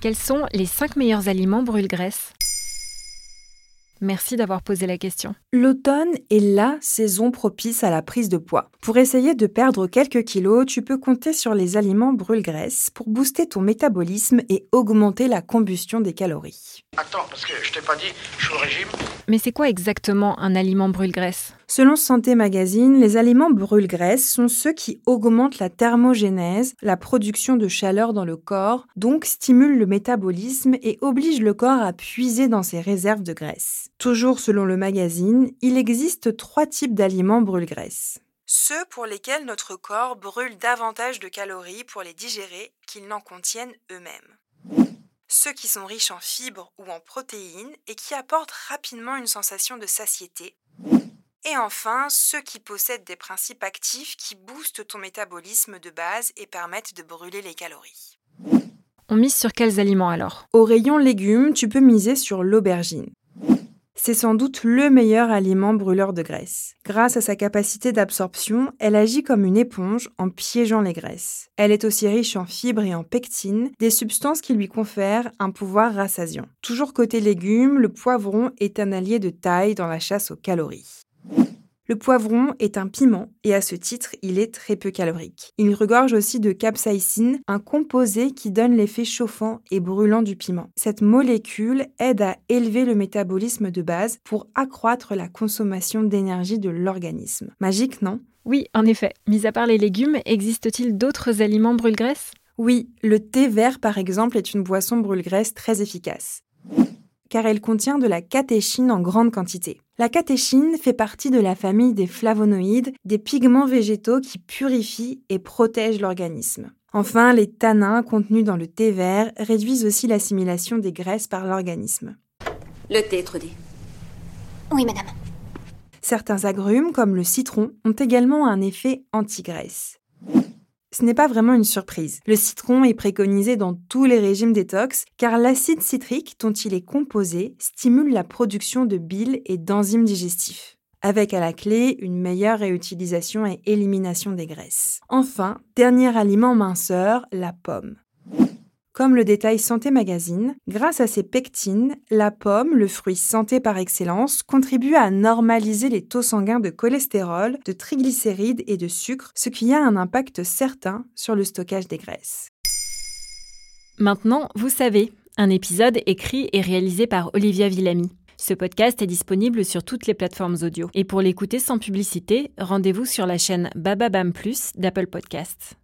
Quels sont les 5 meilleurs aliments brûle-graisse? Merci d'avoir posé la question. L'automne est la saison propice à la prise de poids. Pour essayer de perdre quelques kilos, tu peux compter sur les aliments brûle-graisse pour booster ton métabolisme et augmenter la combustion des calories. Attends, parce que je t'ai pas dit, je suis au régime. Mais c'est quoi exactement un aliment brûle-graisse Selon Santé Magazine, les aliments brûle-graisse sont ceux qui augmentent la thermogénèse, la production de chaleur dans le corps, donc stimulent le métabolisme et obligent le corps à puiser dans ses réserves de graisse. Toujours selon le magazine, il existe trois types d'aliments brûle-graisse. Ceux pour lesquels notre corps brûle davantage de calories pour les digérer qu'ils n'en contiennent eux-mêmes. Ceux qui sont riches en fibres ou en protéines et qui apportent rapidement une sensation de satiété. Et enfin, ceux qui possèdent des principes actifs qui boostent ton métabolisme de base et permettent de brûler les calories. On mise sur quels aliments alors? Au rayon légumes, tu peux miser sur l'aubergine. C'est sans doute le meilleur aliment brûleur de graisse. Grâce à sa capacité d'absorption, elle agit comme une éponge en piégeant les graisses. Elle est aussi riche en fibres et en pectines, des substances qui lui confèrent un pouvoir rassasiant. Toujours côté légumes, le poivron est un allié de taille dans la chasse aux calories. Le poivron est un piment et à ce titre, il est très peu calorique. Il regorge aussi de capsaïcine, un composé qui donne l'effet chauffant et brûlant du piment. Cette molécule aide à élever le métabolisme de base pour accroître la consommation d'énergie de l'organisme. Magique, non? Oui, en effet. Mis à part les légumes, existe-t-il d'autres aliments brûle-graisse? Oui, le thé vert par exemple est une boisson brûle-graisse très efficace car elle contient de la catéchine en grande quantité. La catéchine fait partie de la famille des flavonoïdes, des pigments végétaux qui purifient et protègent l'organisme. Enfin, les tanins contenus dans le thé vert réduisent aussi l'assimilation des graisses par l'organisme. Le thé, Trudy. Oui, madame. Certains agrumes, comme le citron, ont également un effet anti-graisse. Ce n'est pas vraiment une surprise. Le citron est préconisé dans tous les régimes détox car l'acide citrique dont il est composé stimule la production de bile et d'enzymes digestifs avec à la clé une meilleure réutilisation et élimination des graisses. Enfin, dernier aliment minceur, la pomme. Comme le détail Santé Magazine, grâce à ses pectines, la pomme, le fruit santé par excellence, contribue à normaliser les taux sanguins de cholestérol, de triglycérides et de sucre, ce qui a un impact certain sur le stockage des graisses. Maintenant, vous savez, un épisode écrit et réalisé par Olivia Villamy. Ce podcast est disponible sur toutes les plateformes audio. Et pour l'écouter sans publicité, rendez-vous sur la chaîne Bababam Plus d'Apple Podcasts.